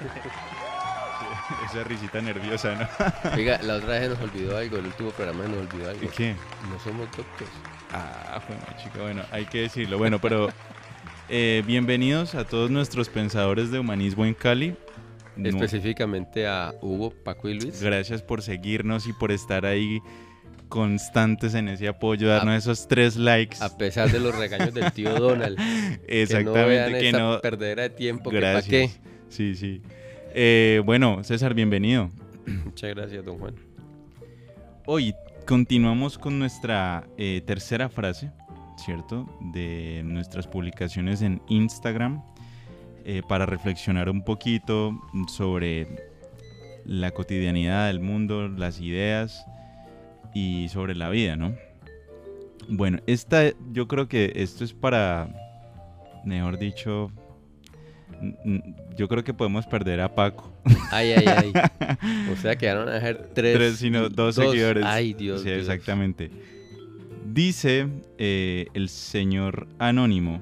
Esa risita nerviosa, ¿no? Oiga, la otra vez nos olvidó algo, el último programa nos olvidó algo. ¿Y qué? No somos doctores. Ah, bueno, chica, bueno, hay que decirlo. Bueno, pero eh, bienvenidos a todos nuestros pensadores de humanismo en Cali. Específicamente a Hugo, Paco y Luis. gracias por seguirnos y por estar ahí constantes en ese apoyo, darnos A- esos tres likes. A pesar de los regaños del tío Donald. Exactamente, que no vean que esta no. perdedera de tiempo. que ¿Para Gracias. Sí, sí. Eh, bueno, César, bienvenido. Muchas gracias, don Juan. Hoy continuamos con nuestra eh, tercera frase, ¿cierto? De nuestras publicaciones en Instagram eh, para reflexionar un poquito sobre la cotidianidad del mundo, las ideas y sobre la vida, ¿no? Bueno, esta, yo creo que esto es para, mejor dicho, yo creo que podemos perder a Paco. Ay, ay, ay. O sea que van a dejar tres. Tres, sino dos seguidores. Ay, Dios Sí, Dios. exactamente. Dice eh, el señor Anónimo,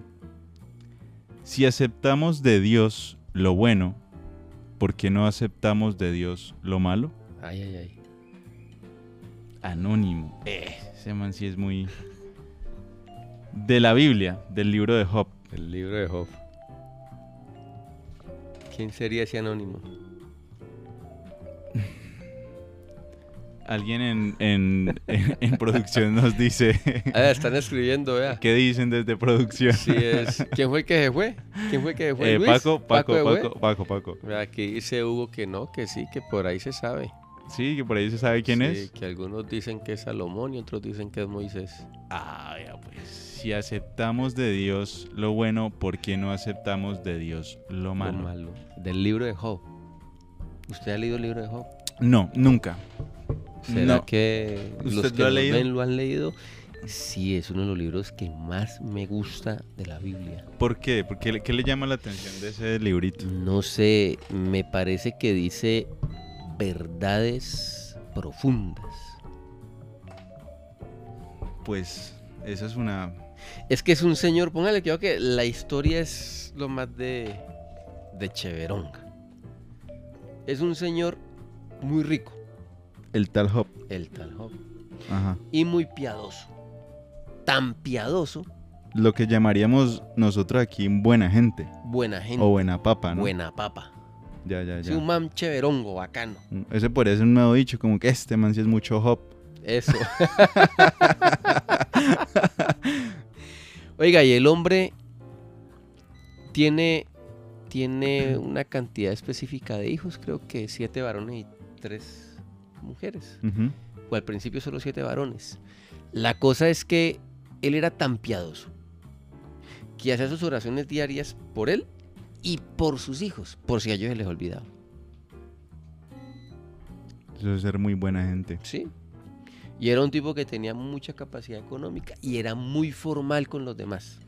si aceptamos de Dios lo bueno, ¿por qué no aceptamos de Dios lo malo? Ay, ay, ay. Anónimo. Eh, ese man sí es muy... De la Biblia, del libro de Job. El libro de Job. ¿Quién sería ese anónimo? Alguien en, en, en- en producción nos dice... Ah, están escribiendo, vea. ¿Qué dicen desde producción? Sí es. ¿Quién fue el que se fue? ¿Quién fue el que se fue? Eh, Luis? Paco, Paco? Paco, Paco, Paco. Vea, Aquí dice Hugo que no, que sí, que por ahí se sabe. Sí, que por ahí se sabe quién Sí, es. Que algunos dicen que es Salomón y otros dicen que es Moisés. Ah, ya pues. Si aceptamos de Dios lo bueno, ¿por qué no aceptamos de Dios lo malo? Lo malo. Del libro de Job. ¿Usted ha leído el libro de Job? No, nunca. ¿Será No. que los ¿Usted que lo ha leído? ven lo han leído? Sí, es uno de los libros que más me gusta de la Biblia. ¿Por qué? ¿Por qué, qué le llama la atención de ese librito? No sé, me parece que dice verdades profundas. Pues esa es una... Es que es un señor, póngale que la historia es lo más de, de cheveronga. Es un señor muy rico, El tal Job. el tal Job, Ajá. y muy piadoso. Tan piadoso, Lo que llamaríamos nosotros aquí buena gente. buena gente, O buena papa, ¿no? buena papa. Ya, ya, Sí, ya. un man cheverongo, bacano. Ese por eso es un nuevo dicho, como que este man sí es mucho Job. Eso. Oiga, y el hombre tiene, tiene una cantidad específica de hijos, creo que siete varones y tres mujeres. O al principio solo siete varones. La cosa es que él era tan piadoso que hacía sus oraciones diarias por él y por sus hijos, por si a ellos se les olvidaba. Eso es ser muy buena gente. Sí. Y era un tipo que tenía mucha capacidad económica y era muy formal con los demás.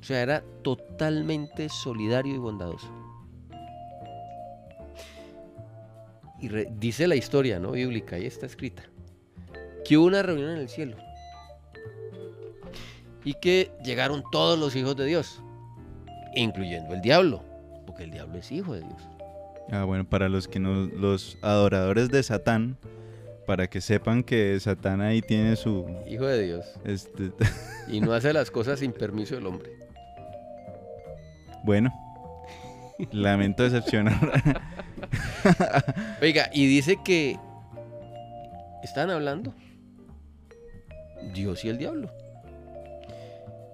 O sea, era totalmente solidario y bondadoso. Y re- dice la historia, ¿no? Bíblica, ahí está escrita. Que hubo una reunión en el cielo. Y que llegaron todos los hijos de Dios, incluyendo el diablo, porque el diablo es hijo de Dios. Ah, bueno, para los que no, los adoradores de Satán, para que sepan que Satán ahí tiene su, Hijo de Dios. este, Y no hace las cosas sin permiso del hombre. bueno, lamento decepcionar. Oiga, y dice que están hablando Dios y el diablo.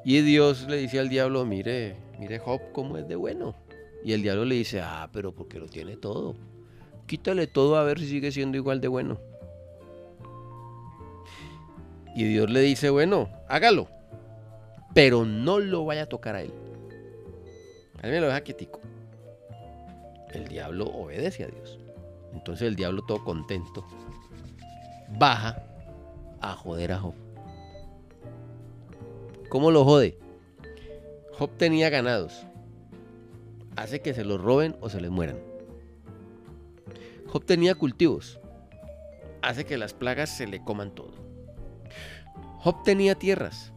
Y Dios le dice al diablo, mire, mire Job cómo es de bueno. Y el diablo le dice, ah, pero porque lo tiene todo. Quítale todo a ver si sigue siendo igual de bueno. Y Dios le dice, bueno, hágalo. Pero no lo vaya a tocar a él. A él me lo deja quietico. El diablo obedece a Dios. Entonces el diablo todo contento baja a joder a Job. ¿Cómo lo jode? Job tenía ganados. Hace que se los roben o se les mueran. Job tenía cultivos. Hace que las plagas se le coman todo. Job tenía tierras.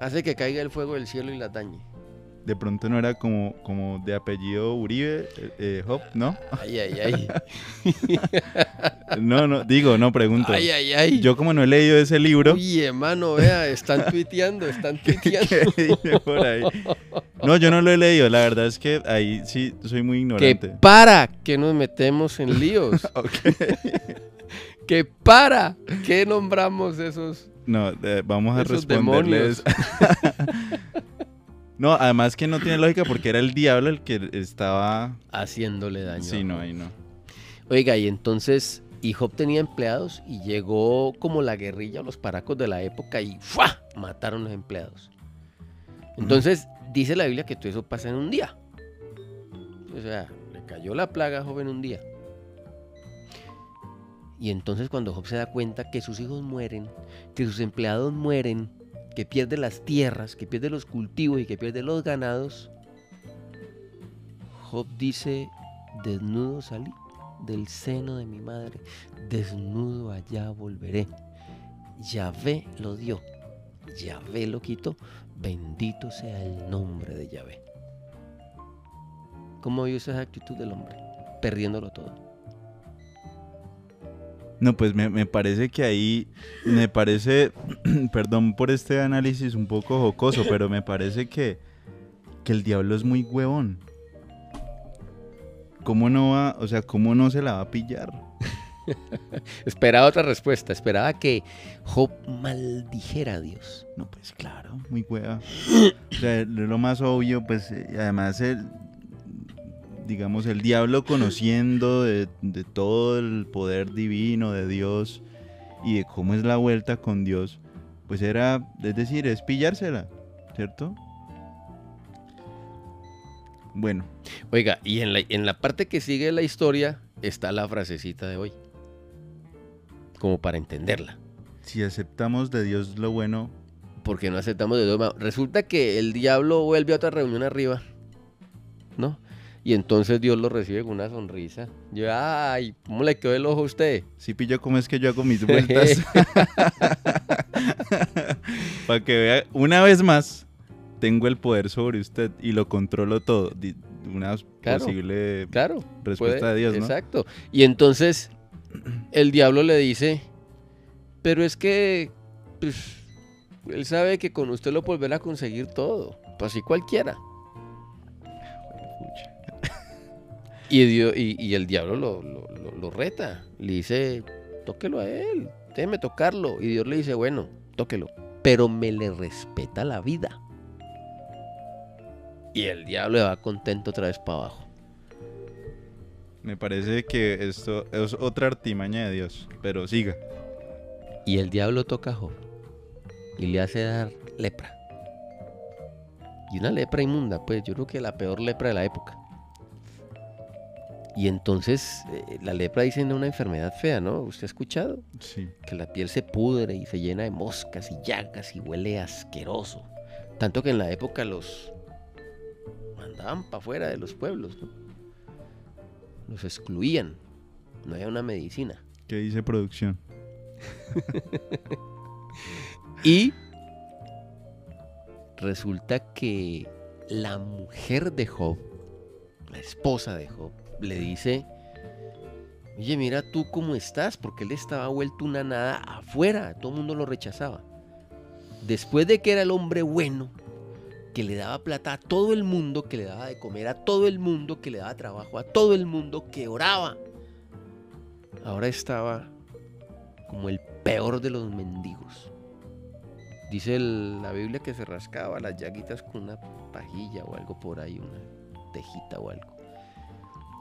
Hace que caiga el fuego del cielo y las dañe. De pronto no era como, como de apellido Uribe, eh, eh, Job, ¿no? Ay, ay, ay. No, no, digo, no pregunto. Ay, ay, ay. Yo como no he leído ese libro, Uy, hermano, vea, están tuiteando, están tuiteando. ¿qué dice por ahí? No, yo no lo he leído, la verdad es que ahí sí soy muy que ignorante. para que nos metemos en líos. Que para que nombramos esos. No, eh, vamos a responderles. No, además que no tiene lógica porque era el diablo el que estaba... Haciéndole daño. Sí, no, ahí no. Oiga, y entonces, y Job tenía empleados y llegó como la guerrilla o los paracos de la época y ¡fua! mataron los empleados. Entonces, dice la Biblia que todo eso pasa en un día. O sea, le cayó la plaga a Job en un día. Y entonces cuando Job se da cuenta que sus hijos mueren, que sus empleados mueren, que pierde las tierras, que pierde los cultivos y que pierde los ganados, Job dice, desnudo salí del seno de mi madre, desnudo allá volveré. Yahvé lo dio, Yahvé lo quitó, bendito sea el nombre de Yahvé. ¿Cómo vio esa actitud del hombre? Perdiéndolo todo. No, pues me, me parece que ahí, me parece, perdón por este análisis un poco jocoso, pero me parece que, que el diablo es muy huevón. ¿Cómo no va, o sea, cómo no se la va a pillar? Esperaba otra respuesta, esperaba que Job maldijera a Dios. No, pues claro, muy hueva. O sea, lo más obvio, pues, eh, además el, digamos, el diablo conociendo de, de todo el poder divino de Dios y de cómo es la vuelta con Dios, pues era, es decir, es pillársela, ¿cierto? Bueno, Oiga, y en la, en la parte que sigue la historia está la frasecita de hoy. Como para entenderla. si aceptamos de Dios lo bueno, Porque no aceptamos de Dios. Resulta que el diablo vuelve a otra reunión arriba. ¿No? Y entonces Dios lo recibe con una sonrisa. Yo, ay, ¿cómo le quedó el ojo a usted? si pillo cómo es que yo hago mis vueltas. Para que vea, una vez más, tengo el poder sobre usted y lo controlo todo. Una Claro. posible Claro. respuesta puede- de Dios, ¿no? Exacto. Y entonces el diablo le dice, pero es que pues, él sabe que con usted lo volverá a conseguir todo. Pues así cualquiera. Y, Dio- y, y el diablo lo, lo- lo- lo reta. Le dice, tóquelo a él, déjeme tocarlo. Y Dios le dice, bueno, tóquelo. Pero me le respeta la vida. Y el diablo va contento otra vez para abajo. Me parece que esto es otra artimaña de Dios, pero siga. Y el diablo toca a Job y le hace dar lepra. Y una lepra inmunda, pues yo creo que la peor lepra de la época. Y entonces eh, la lepra dicen una enfermedad fea, ¿no? ¿Usted ha escuchado? Sí. Que la piel se pudre y se llena de moscas y llagas y huele asqueroso. Tanto que en la época los mandaban para afuera de los pueblos, ¿no? Los excluían. No había una medicina. ¿Qué dice producción? Y resulta que la mujer de Job, la esposa de Job, le dice, oye, mira tú cómo estás, porque él estaba vuelto una nada afuera, todo el mundo lo rechazaba. Después de que era el hombre bueno, que le daba plata a todo el mundo, que le daba de comer a todo el mundo, que le daba trabajo a todo el mundo, que oraba. Ahora estaba como el peor de los mendigos. Dice la Biblia que se rascaba las llaguitas con una pajilla o algo por ahí, una tejita o algo.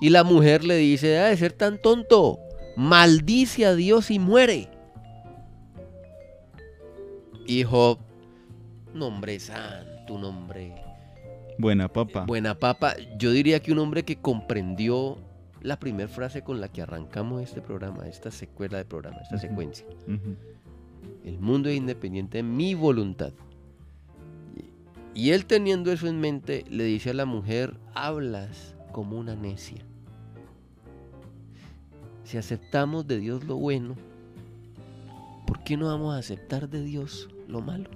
Y la mujer le dice, deja de ser tan tonto, maldice a Dios y muere. Y Job, nombre santo, un hombre Buena papa. buena papa. Yo diría que un hombre que comprendió la primera frase con la que arrancamos este programa, esta secuela de programa, esta secuencia. El mundo es independiente de mi voluntad. Y- él teniendo eso en mente, le dice a la mujer, hablas como una necia. Si aceptamos de Dios lo bueno, ¿por qué no vamos a aceptar de Dios lo malo?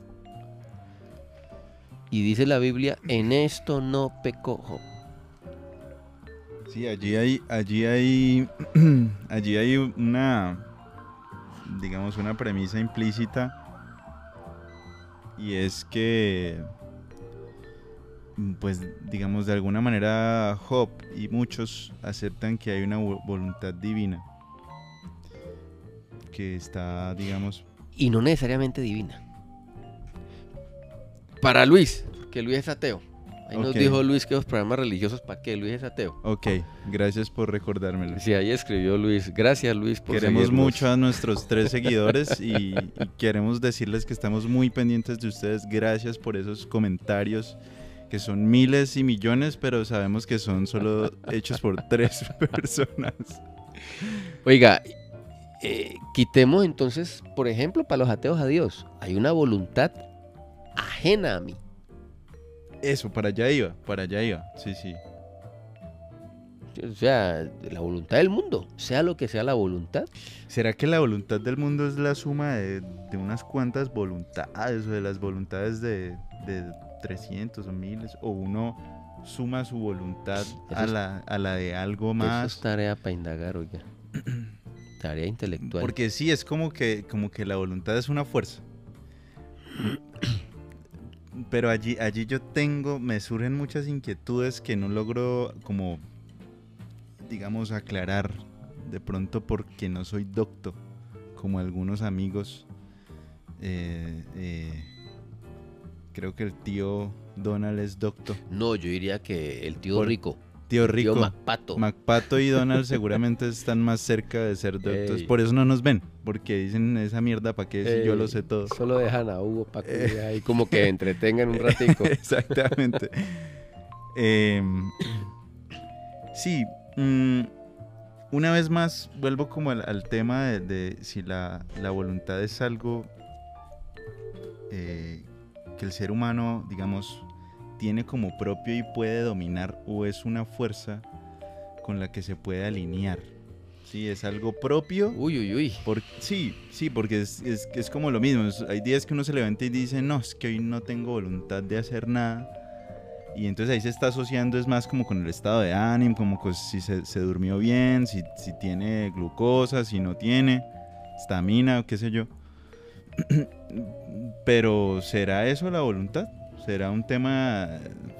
Y dice la Biblia, en esto no pecó. Sí, allí hay, allí hay, allí hay una, digamos, una premisa implícita y es que, pues, digamos, de alguna manera Job y muchos aceptan que hay una vo- voluntad divina que está, digamos, Y no necesariamente divina. Para Luis, que Luis es ateo. Ahí nos Ok. dijo Luis que los programas religiosos, ¿para qué? Luis es ateo. ok, gracias por recordármelo. Sí, ahí escribió Luis. Gracias Luis por Queremos seguirnos. mucho a nuestros tres seguidores y, y queremos decirles que estamos muy pendientes de ustedes. Gracias por esos comentarios que son miles y millones, pero sabemos que son solo hechos por tres personas. Oiga, eh, quitemos entonces, por ejemplo, para los ateos a Dios, hay una voluntad ajena a mí. Eso, para allá iba, para allá iba. Sí, sí. O sea, la voluntad del mundo, sea lo que sea la voluntad. ¿Será que la voluntad del mundo es la suma de, de unas cuantas voluntades o de las voluntades de, de 300 o miles? ¿O uno suma su voluntad a la, a la de algo Eso más? es tarea para indagar, oiga. tarea intelectual. Porque sí, es como que, como que la voluntad es una fuerza. Pero allí, allí yo tengo, me surgen muchas inquietudes que no logro como, digamos, aclarar. De pronto porque no soy docto, como algunos amigos. Eh, eh, creo que el tío Donald es docto. No, yo diría que el tío Por- rico, Tío el tío Rico. Macpato. Macpato y Donald seguramente están más cerca de ser doctores. Ey. Por eso no nos ven. Porque dicen esa mierda para qué si yo lo sé todo. Solo dejan a Hugo para que Eh. ahí como que entretengan un ratico. Exactamente. Em, sí. mm, una vez más vuelvo como al, al tema de, de si la, la voluntad es algo eh, que el ser humano, digamos, tiene como propio y puede dominar o es una fuerza con la que se puede alinear. Sí, es algo propio. Uy, uy, uy. Por- sí, sí, porque es, es, es como lo mismo. hay días que uno se levanta y dice, no, es que hoy no tengo voluntad de hacer nada. Y entonces ahí se está asociando, es más como con el estado de ánimo, como si se, se durmió bien, si, si tiene glucosa, si no tiene, estamina, o qué sé yo. Pero ¿será eso la voluntad? ¿Será un tema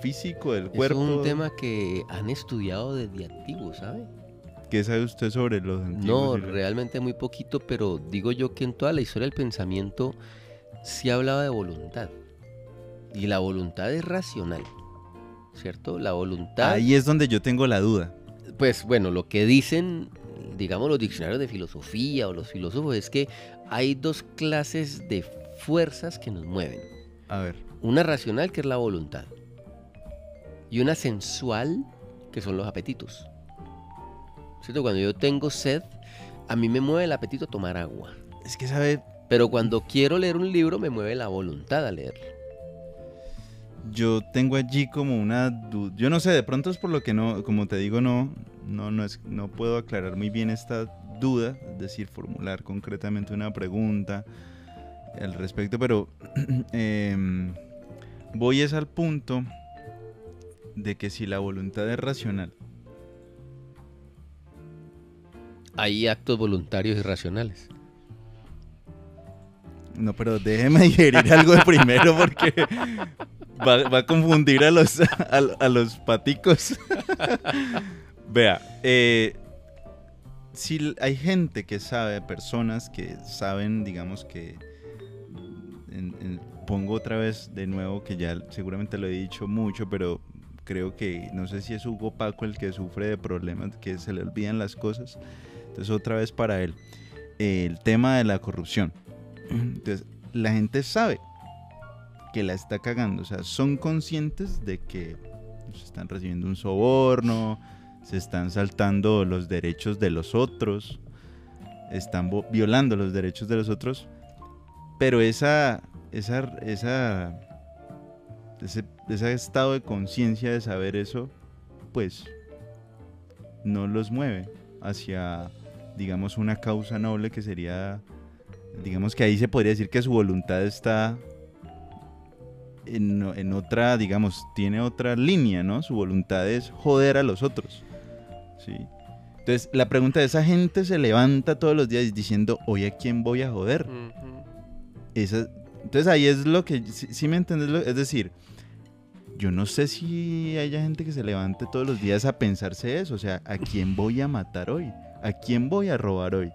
físico del cuerpo? es un tema que han estudiado desde antiguo, ¿sabe? ¿Qué sabe usted sobre los No, antiguos los- realmente muy poquito, pero digo yo que en toda la historia del pensamiento sí hablaba de voluntad. Y la voluntad es racional, ¿cierto? La voluntad, Ahí es donde yo tengo la duda. pues bueno, lo que dicen, digamos, los diccionarios de filosofía o los filósofos es que hay dos clases de fuerzas que nos mueven. A ver. Una racional, que es la voluntad, y una sensual, que son los apetitos. ¿Cierto? Cuando yo tengo sed, a mí me mueve el apetito a tomar agua. Es que sabe, Pero cuando quiero leer un libro, me mueve la voluntad a leerlo. yo tengo allí como una duda. Yo no sé, de pronto es por lo que no, como te digo, no, no, no, es, no puedo aclarar muy bien esta duda, es decir, formular concretamente una pregunta al respecto, pero em, voy es al punto de que si la voluntad es racional, Hay actos voluntarios y racionales. no, pero déjeme digerir algo de primero porque va, va a confundir a los, a, a los paticos. Vea, eh, l- hay gente que sabe, personas que saben, digamos que, en- en- pongo otra vez de nuevo, que ya seguramente lo he dicho mucho, pero creo que, no sé si es Hugo Paco el que sufre de problemas, que se le olvidan las cosas, entonces otra vez para él, el tema de la corrupción. Entonces, la gente sabe que la está cagando, o sea, son conscientes de que se están recibiendo un soborno, se están saltando los derechos de los otros, están violando los derechos de los otros, pero esa, esa, esa, ese, ese estado de conciencia de saber eso, pues no los mueve hacia, digamos, una causa noble que sería, digamos que ahí se podría decir que su voluntad está en, en otra, digamos, tiene otra línea, ¿no? Su voluntad es joder a los otros. ¿Sí? Entonces, la pregunta de esa gente se levanta todos los días diciendo, hoy a quién voy a joder. Esa- entonces ahí es lo que, si, me entiendes, lo- es decir, yo no sé si haya gente que se levante todos los días a pensarse eso, o sea, ¿a quién voy a matar hoy? ¿A quién voy a robar hoy?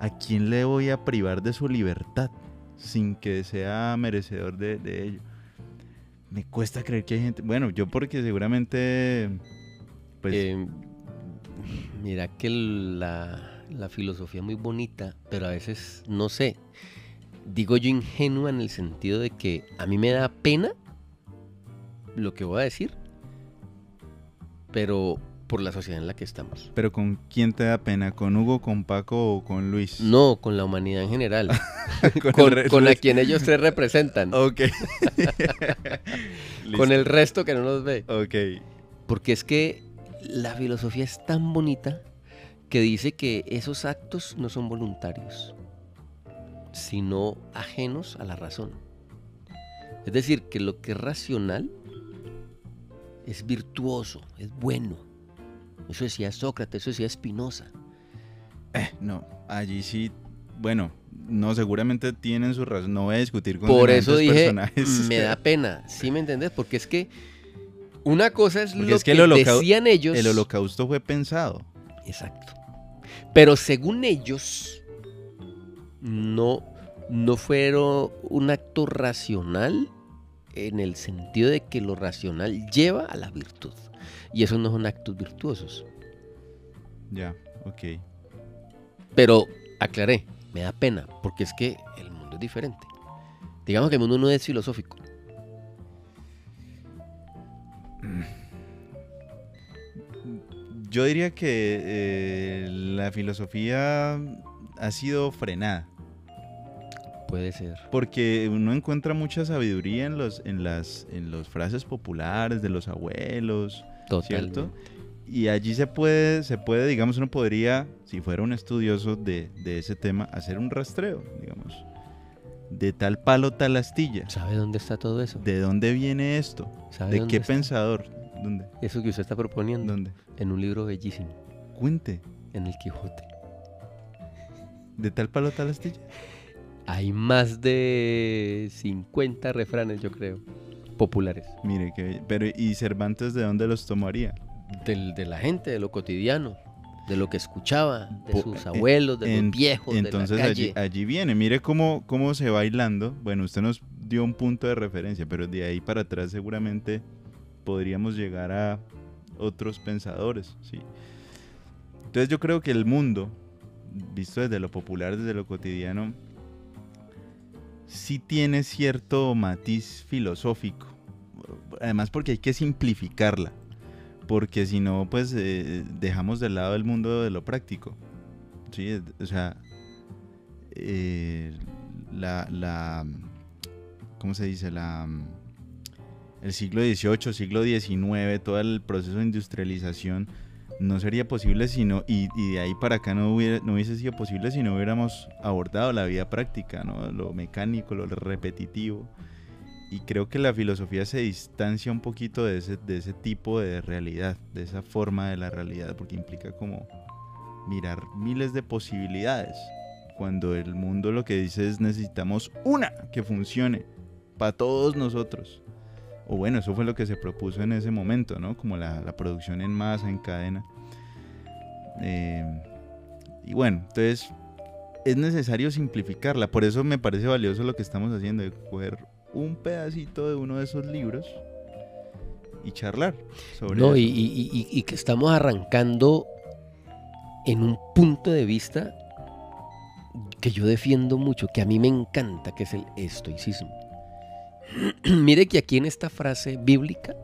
¿A quién le voy a privar de su libertad sin que sea merecedor de, de ello? Me cuesta creer que hay gente, bueno, yo porque seguramente, pues, Eh, mira que la, la filosofía es muy bonita, pero a veces, no sé, digo yo ingenua en el sentido de que a mí me da pena lo que voy a decir, pero por la sociedad en la que estamos. pero ¿con quién te da pena? ¿Con Hugo, con Paco o con Luis? No, con la humanidad en general, con, con, con a quien ellos tres representan, Ok. con el resto que no nos ve. Ok. Porque es que la filosofía es tan bonita que dice que esos actos no son voluntarios, sino ajenos a la razón. Es decir, que lo que es racional es virtuoso, es bueno. Eso decía Sócrates, eso decía Spinoza. No, allí sí, bueno, no, seguramente tienen su razón. No voy a discutir con Por eso dije, personajes. me da pena, ¿sí me entendés? Porque es que una cosa es Porque lo es que decían ellos. El holocausto fue pensado. Exacto. Pero según ellos, no, no fueron un acto racional en el sentido de que lo racional lleva a la virtud. Y esos no son actos virtuosos. Ya, ok. Pero aclaré, me da pena, porque es que el mundo es diferente. Digamos que el mundo no es filosófico. Yo diría que eh, la filosofía ha sido frenada. Puede ser. Porque uno encuentra mucha sabiduría en los, en las, en las frases populares de los abuelos, Totalmente. ¿cierto? Y allí se puede, se puede, digamos, uno podría, si fuera un estudioso de, de ese tema, hacer un rastreo, digamos. De tal palo, tal astilla. ¿Sabe dónde está todo eso? ¿De dónde viene esto? ¿Sabe ¿De dónde qué está? pensador? ¿Dónde? Eso que usted está proponiendo ¿Dónde? en un libro bellísimo, Cuente. en el Quijote. ¿De tal palo, tal astilla? Hay más de 50 refranes, yo creo, populares. Mire, que, pero ¿y Cervantes de dónde los tomaría? Del, de la gente, de lo cotidiano, de lo que escuchaba, de Po- sus eh, abuelos, de En- los viejos, Entonces de la allí, calle. allí viene, mire cómo, cómo se va hilando. Bueno, usted nos dio un punto de referencia, pero de ahí para atrás seguramente podríamos llegar a otros pensadores, ¿sí? Entonces yo creo que el mundo, visto desde lo popular, desde lo cotidiano, sí tiene cierto matiz filosófico. Además porque hay que simplificarla, porque si no, pues eh, dejamos de lado el mundo de lo práctico. Sí, o sea, eh, la, la, ¿cómo se dice? La, el siglo XVIII, siglo XIX, todo el proceso de industrialización no sería posible si no, y, y de ahí para acá no, hubiera, no hubiese sido posible si no hubiéramos abordado la vida práctica, ¿no? lo mecánico, lo repetitivo. Y creo que la filosofía se distancia un poquito de ese, de ese tipo de realidad, de esa forma de la realidad, porque implica como mirar miles de posibilidades, cuando el mundo lo que dice es necesitamos una que funcione para todos nosotros. O bueno, eso fue lo que se propuso en ese momento, ¿no? Como la, la producción en masa, en cadena. Eh, y bueno, entonces es necesario simplificarla. Por eso me parece valioso lo que estamos haciendo, de coger un pedacito de uno de esos libros y charlar sobre No, eso. y, y- y- y que estamos arrancando en un punto de vista que yo defiendo mucho, que a mí me encanta, que es el estoicismo. Mire que aquí en esta frase bíblica,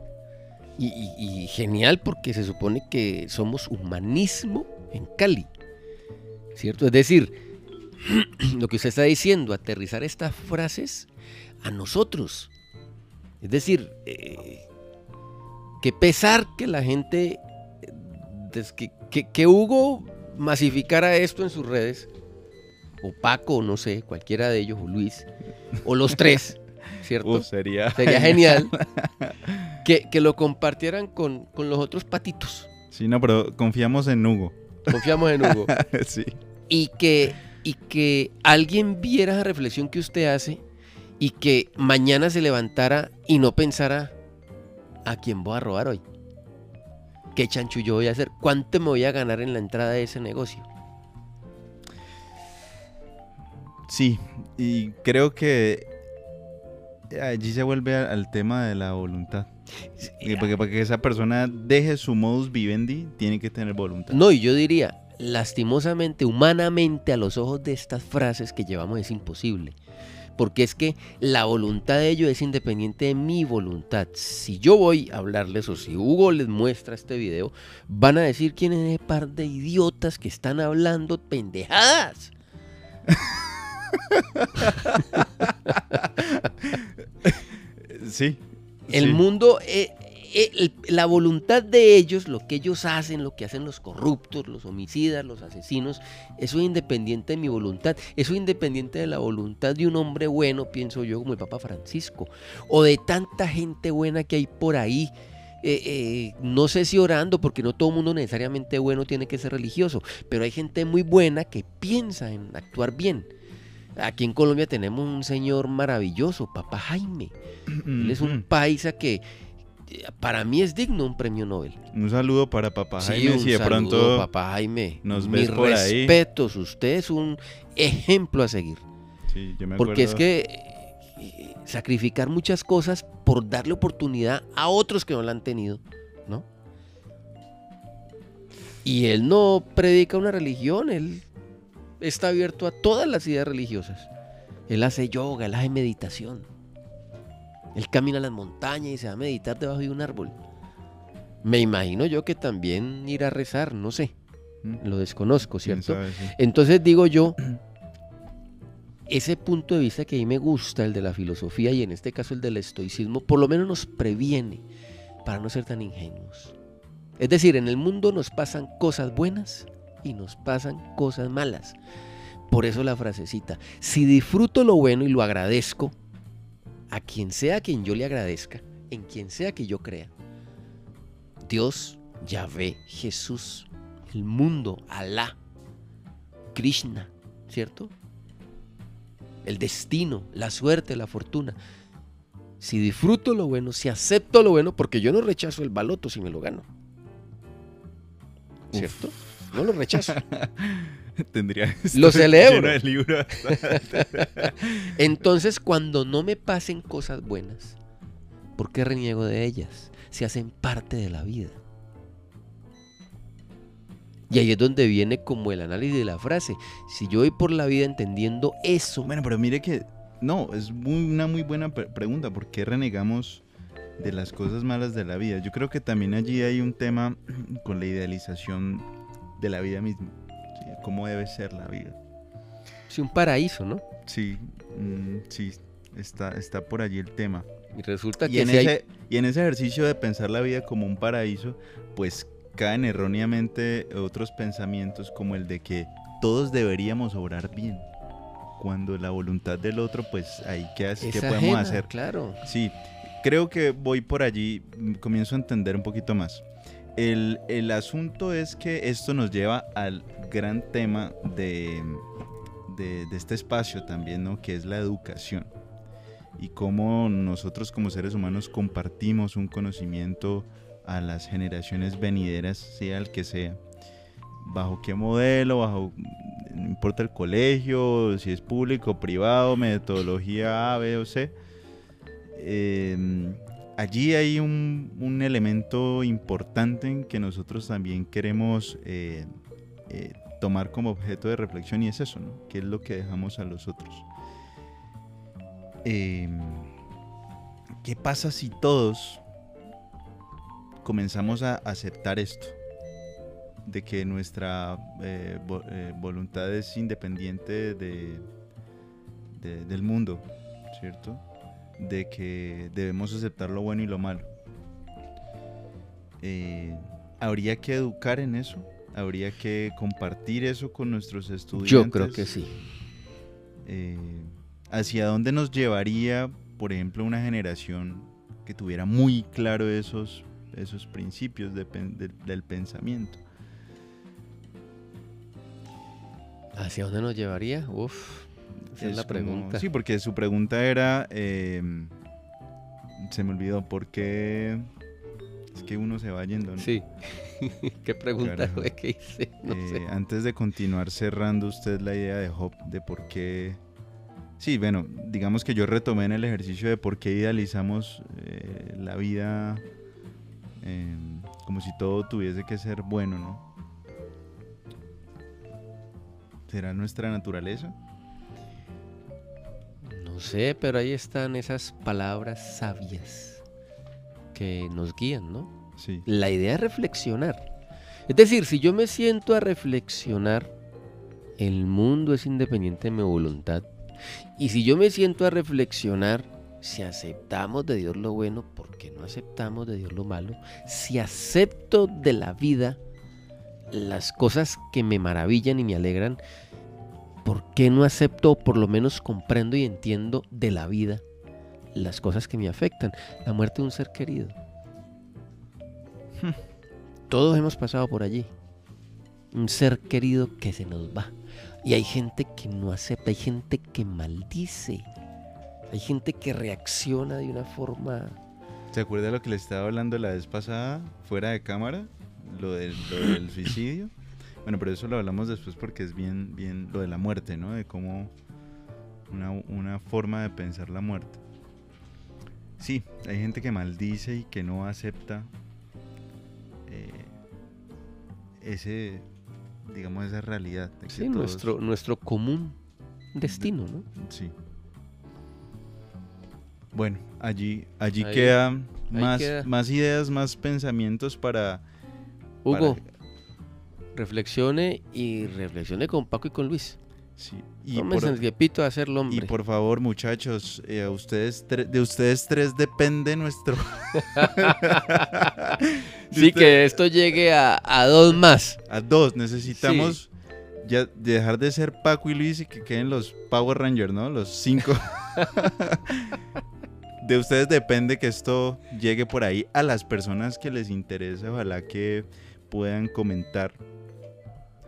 y, genial porque se supone que somos humanismo en Cali, ¿cierto? Es decir, lo que usted está diciendo, aterrizar estas frases a nosotros. Es decir, eh, que pesar que la gente, que, que- que Hugo masificara esto en sus redes, o Paco, no sé, cualquiera de ellos, o Luis, o los tres, ¿cierto? Sería... Sería genial que, que lo compartieran con, con los otros patitos. Sí, no, pero confiamos en Hugo. Confiamos en Hugo. sí. y que, y que alguien viera esa reflexión que usted hace y que mañana se levantara y no pensara a quién voy a robar hoy. ¿Qué chanchullo voy a hacer? ¿Cuánto me voy a ganar en la entrada de ese negocio? Sí, y creo que allí se vuelve al tema de la voluntad. Y Porque para que esa persona deje su modus vivendi, tiene que tener voluntad. No, y yo diría, lastimosamente, humanamente, a los ojos de estas frases que llevamos es imposible. Porque es que la voluntad de ellos es independiente de mi voluntad. Si yo voy a hablarles o si Hugo les muestra este video, van a decir quién es ese par de idiotas que están hablando pendejadas. Sí. El sí. mundo, eh, eh, el- la voluntad de ellos, lo que ellos hacen, lo que hacen los corruptos, los homicidas, los asesinos, eso es independiente de mi voluntad. Eso es independiente de la voluntad de un hombre bueno, pienso yo, como el Papa Francisco, o de tanta gente buena que hay por ahí. Eh, eh, no sé si orando, porque no todo mundo necesariamente bueno tiene que ser religioso, pero hay gente muy buena que piensa en actuar bien. Aquí en Colombia tenemos un señor maravilloso, Papa Jaime. Él es un paisa que para mí es digno un premio Nobel. Un saludo para Papá Sí, Jaime. un Si de saludo, pronto. Papá Jaime. nos Mis por ahí. respetos, usted es un ejemplo a seguir. Sí, yo me Porque es que eh, sacrificar muchas cosas por darle oportunidad a otros que no la han tenido, ¿no? Y él no predica una religión, él está abierto a todas las ideas religiosas. Él hace yoga, él hace meditación. Él camina a las montañas y se va a meditar debajo de un árbol. Me imagino yo que también irá a rezar, no sé, Mm, lo desconozco, ¿cierto? sabe, sí. Entonces digo yo, ese punto de vista que a mí me gusta, el de la filosofía y en este caso el del estoicismo, por lo menos nos previene para no ser tan ingenuos. Es decir, en el mundo nos pasan cosas buenas y nos pasan cosas malas. Por eso la frasecita, si disfruto lo bueno y lo agradezco, a quien sea a quien yo le agradezca, en quien sea que yo crea, Dios, Yahvé, Jesús, el mundo, Alá, Krishna, ¿cierto? El destino, la suerte, la fortuna. Si disfruto lo bueno, si acepto lo bueno, porque yo no rechazo el baloto si me lo gano. ¿Cierto? No lo rechazo. Tendría que Lo celebro. lleno de libros. Entonces, cuando no me pasen cosas buenas, ¿por qué reniego de ellas? Se hacen parte de la vida. Y ahí es donde viene como el análisis de la frase. Si yo voy por la vida entendiendo eso, Bueno, pero mire que no, es muy- una muy buena pre- pregunta. ¿Por qué renegamos de las cosas malas de la vida? Yo creo que también allí hay un tema con la idealización de la vida misma. ¿Sí? ¿Cómo debe ser la vida? es un paraíso, ¿no? Sí, mm, sí, está, está por allí el tema. Y resulta Y que en, si hay- ese, y en ese ejercicio de pensar la vida como un paraíso, pues caen erróneamente otros pensamientos como el de que todos deberíamos obrar bien. Cuando la voluntad del otro, pues ahí qué, hace, es qué podemos ajena, hacer. Claro. Sí, creo que voy por allí, comienzo a entender un poquito más. El, el asunto es que esto nos lleva al gran tema de, de, este espacio también, ¿no? Que es la educación. Y cómo nosotros como seres humanos compartimos un conocimiento a las generaciones venideras, sea el que sea. Bajo qué modelo, bajo, no importa el colegio, si es público, privado, metodología A, B o C eh, allí hay un, elemento importante que nosotros también queremos eh, eh, tomar como objeto de reflexión y es eso, ¿no? ¿Qué es lo que dejamos a los otros? Eh, ¿Qué pasa si todos comenzamos a aceptar esto? De que nuestra eh, vo- voluntad es independiente de- de- del mundo, ¿cierto? De que debemos aceptar lo bueno y lo malo. Eh, habría que educar en eso, habría que compartir eso con nuestros estudiantes. Yo creo que sí. Eh, ¿Hacia dónde nos llevaría por ejemplo, una generación que tuviera muy claro esos, esos principios de del pensamiento. ¿Hacia dónde nos llevaría? Uf, esa es, la como- pregunta. sí, porque su pregunta era, eh, se me olvidó, ¿por qué es que uno se va yendo? ¿no? Sí. ¿Qué pregunta fue que hice? No Eh, sé. Antes de continuar cerrando usted la idea de Hop, de por qué... Sí, bueno, digamos que yo retomé en el ejercicio de por qué idealizamos eh, la vida eh, como si todo tuviese que ser bueno, ¿no? ¿Será nuestra naturaleza? No sé, pero ahí están esas palabras sabias que nos guían, ¿no? Sí. La idea es reflexionar. Es decir, si yo me siento a reflexionar, el mundo es independiente de mi voluntad. Y si yo me siento a reflexionar, si aceptamos de Dios lo bueno, ¿por qué no aceptamos de Dios lo malo? Si acepto de la vida las cosas que me maravillan y me alegran, ¿por qué no acepto o por lo menos comprendo y entiendo de la vida las cosas que me afectan? La muerte de un ser querido. Todos hemos pasado por allí. Un ser querido que se nos va. Y hay gente que no acepta, hay gente que maldice. Hay gente que reacciona de una forma... ¿Se acuerda de lo que le estaba hablando la vez pasada, fuera de cámara? Lo del, lo del suicidio. Bueno, pero eso lo hablamos después porque es bien, bien lo de la muerte, ¿no? De cómo una, una forma de pensar la muerte. Sí, hay gente que maldice y que no acepta eh, ese, digamos, esa realidad. de que Sí, todos- nuestro, nuestro común destino, ¿no? Sí. Bueno, allí, allí Ahí- queda más, queda. más ideas, más pensamientos para... Hugo, para- reflexione y reflexione con Paco y con Luis. sí, y, Tómense por, el tiempito de hacerlo, y por favor, muchachos, eh, a ustedes tre- de ustedes tres depende nuestro... Sí, usted- que esto llegue a, a dos más. A dos, necesitamos ya dejar de ser Paco y Luis y que queden los Power Rangers, ¿no? Los cinco. de ustedes depende que esto llegue por ahí a las personas que les interesa. Ojalá que puedan comentar.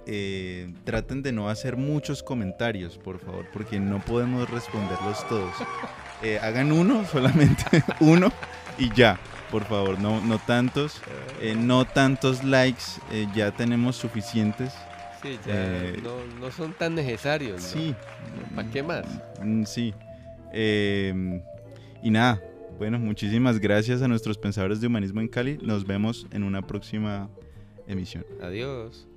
Eh, traten de no hacer muchos comentarios, por favor, porque no podemos responderlos todos. Eh, hagan uno, solamente uno y ya, por favor, no, no tantos. Eh, no tantos likes, ya tenemos suficientes. Sí, Eh, no, no son tan necesarios. ¿no? Sí. ¿Para qué más? Mm, Sí. Eh, y nada, bueno, muchísimas gracias a nuestros pensadores de humanismo en Cali. Nos vemos en una próxima emisión. Adiós.